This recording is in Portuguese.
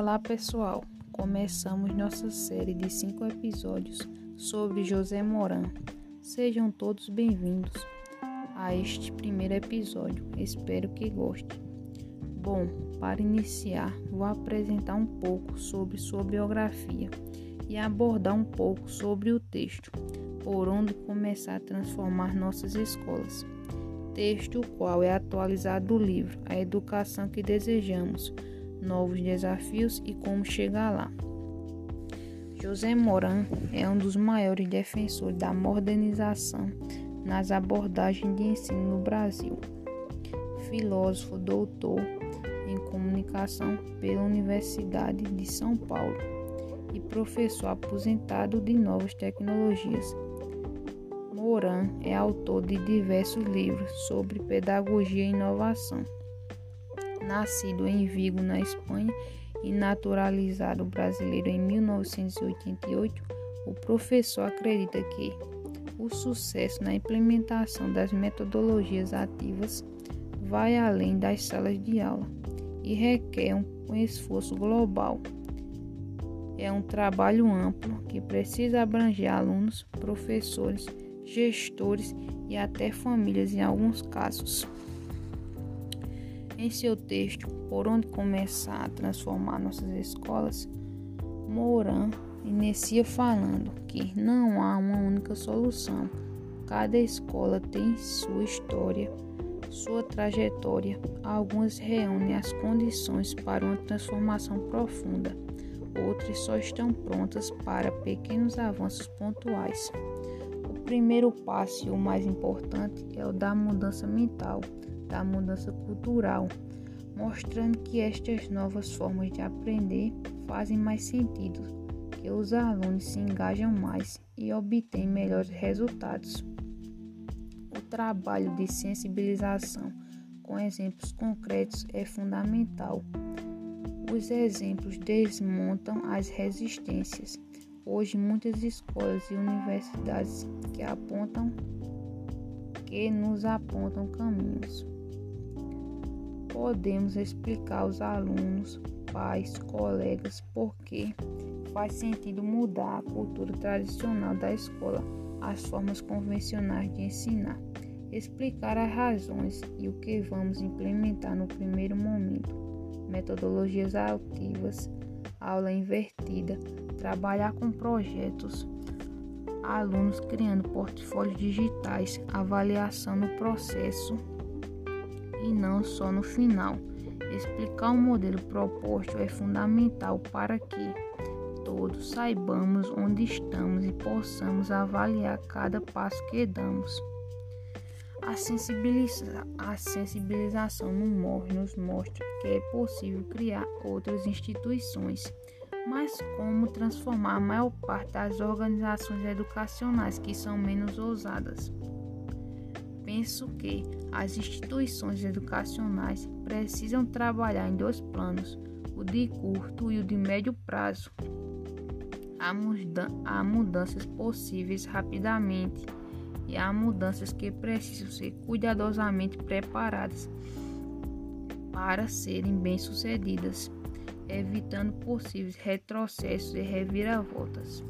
Olá pessoal, começamos nossa série de cinco episódios sobre José Moran. Sejam todos bem-vindos a este primeiro episódio, espero que gostem. Bom, para iniciar, vou apresentar um pouco sobre sua biografia e abordar um pouco sobre o texto, por onde começar a transformar nossas escolas. Texto o qual é atualizado do livro A Educação que Desejamos novos desafios e como chegar lá. José Moran é um dos maiores defensores da modernização nas abordagens de ensino no Brasil. Filósofo, doutor em comunicação pela Universidade de São Paulo e professor aposentado de novas tecnologias. Moran é autor de diversos livros sobre pedagogia e inovação nascido em Vigo, na Espanha, e naturalizado brasileiro em 1988, o professor acredita que o sucesso na implementação das metodologias ativas vai além das salas de aula e requer um esforço global. É um trabalho amplo que precisa abranger alunos, professores, gestores e até famílias em alguns casos. Em seu texto, Por onde começar a transformar nossas escolas, Moran inicia falando que não há uma única solução. Cada escola tem sua história, sua trajetória. Algumas reúnem as condições para uma transformação profunda, outras só estão prontas para pequenos avanços pontuais. O primeiro passo e o mais importante é o da mudança mental da mudança cultural, mostrando que estas novas formas de aprender fazem mais sentido, que os alunos se engajam mais e obtêm melhores resultados. O trabalho de sensibilização com exemplos concretos é fundamental. Os exemplos desmontam as resistências. Hoje, muitas escolas e universidades que apontam que nos apontam caminhos podemos explicar aos alunos, pais, colegas por que faz sentido mudar a cultura tradicional da escola, as formas convencionais de ensinar, explicar as razões e o que vamos implementar no primeiro momento, metodologias ativas, aula invertida, trabalhar com projetos, alunos criando portfólios digitais, avaliação no processo e não só no final. Explicar o modelo proposto é fundamental para que todos saibamos onde estamos e possamos avaliar cada passo que damos. A, sensibiliza a sensibilização no MOV nos mostra que é possível criar outras instituições, mas como transformar a maior parte das organizações educacionais que são menos ousadas? Penso que as instituições educacionais precisam trabalhar em dois planos, o de curto e o de médio prazo. Há, muda há mudanças possíveis rapidamente e há mudanças que precisam ser cuidadosamente preparadas para serem bem-sucedidas, evitando possíveis retrocessos e reviravoltas.